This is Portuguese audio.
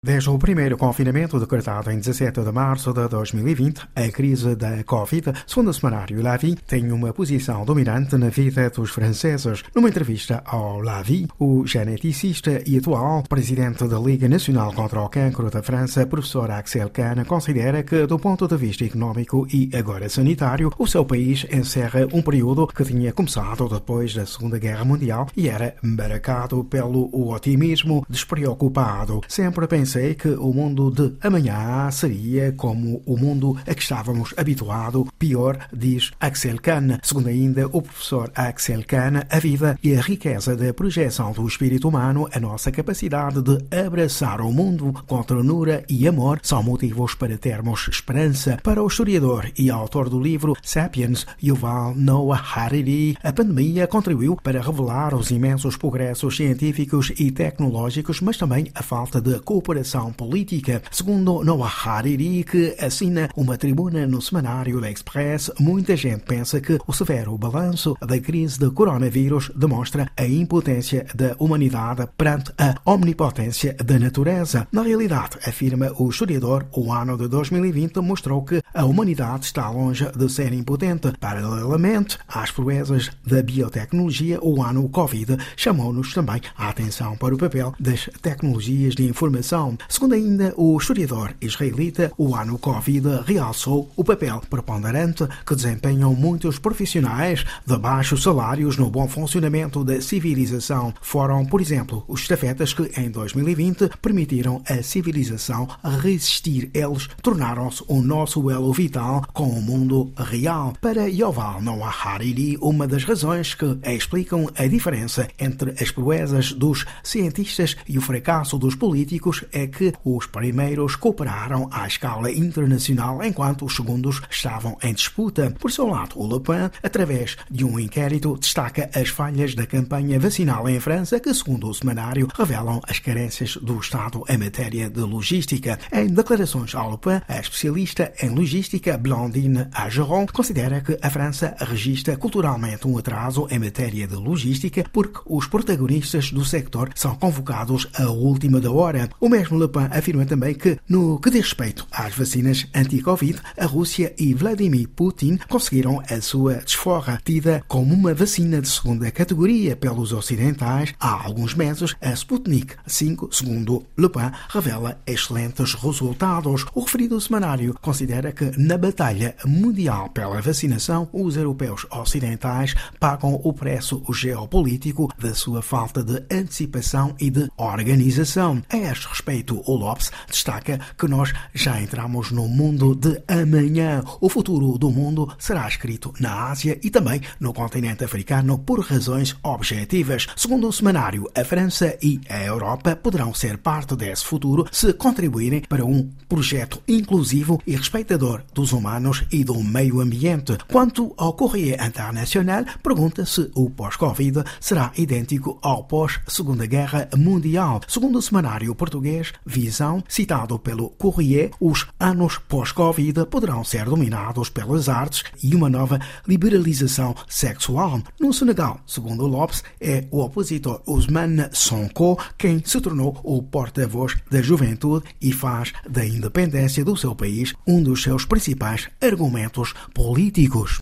Desde o primeiro confinamento decretado em 17 de março de 2020, a crise da Covid, segundo o semanário Lavi, tem uma posição dominante na vida dos franceses. Numa entrevista ao Lavi, o geneticista e atual presidente da Liga Nacional contra o Cancro da França, professor Axel Kahn, considera que, do ponto de vista económico e agora sanitário, o seu país encerra um período que tinha começado depois da Segunda Guerra Mundial e era marcado pelo otimismo despreocupado. Sempre pensando pensei que o mundo de amanhã seria como o mundo a que estávamos habituados, pior, diz Axel Kahn. Segundo ainda o professor Axel Kahn, a vida e a riqueza da projeção do espírito humano, a nossa capacidade de abraçar o mundo com ternura e amor, são motivos para termos esperança. Para o historiador e autor do livro Sapiens, Yuval Noah Harari, a pandemia contribuiu para revelar os imensos progressos científicos e tecnológicos, mas também a falta de cooperação política. Segundo Noah Hariri, que assina uma tribuna no semanário L'Express, muita gente pensa que o severo balanço da crise do coronavírus demonstra a impotência da humanidade perante a omnipotência da natureza. Na realidade, afirma o historiador, o ano de 2020 mostrou que a humanidade está longe de ser impotente. Paralelamente às proezas da biotecnologia, o ano Covid chamou-nos também a atenção para o papel das tecnologias de informação Segundo ainda o historiador israelita, o ano Covid realçou o papel preponderante que desempenham muitos profissionais de baixos salários no bom funcionamento da civilização. Foram, por exemplo, os estafetas que, em 2020, permitiram a civilização resistir. Eles tornaram-se o nosso elo vital com o mundo real. Para Yoval Noah Hariri, uma das razões que explicam a diferença entre as proezas dos cientistas e o fracasso dos políticos é que os primeiros cooperaram à escala internacional enquanto os segundos estavam em disputa. Por seu lado, o Le Pen, através de um inquérito, destaca as falhas da campanha vacinal em França, que, segundo o semanário, revelam as carências do Estado em matéria de logística. Em declarações ao Le Pen, a especialista em logística Blandine Ageron considera que a França registra culturalmente um atraso em matéria de logística porque os protagonistas do sector são convocados à última da hora. O mesmo Le Pen afirma também que, no que diz respeito às vacinas anti-Covid, a Rússia e Vladimir Putin conseguiram a sua desforra, tida como uma vacina de segunda categoria pelos ocidentais há alguns meses. A Sputnik 5, segundo Le Pen, revela excelentes resultados. O referido semanário considera que, na batalha mundial pela vacinação, os europeus ocidentais pagam o preço geopolítico da sua falta de antecipação e de organização. A este respeito, respeito, o Lopes destaca que nós já entramos no mundo de amanhã. O futuro do mundo será escrito na Ásia e também no continente africano por razões objetivas. Segundo o semanário, a França e a Europa poderão ser parte desse futuro se contribuírem para um projeto inclusivo e respeitador dos humanos e do meio ambiente. Quanto ao Correio Internacional, pergunta se o pós-Covid será idêntico ao pós-Segunda Guerra Mundial. Segundo o semanário português, visão, citado pelo Courrier, os anos pós-Covid poderão ser dominados pelas artes e uma nova liberalização sexual. No Senegal, segundo Lopes, é o opositor Ousmane Sonko quem se tornou o porta-voz da juventude e faz da independência do seu país um dos seus principais argumentos políticos.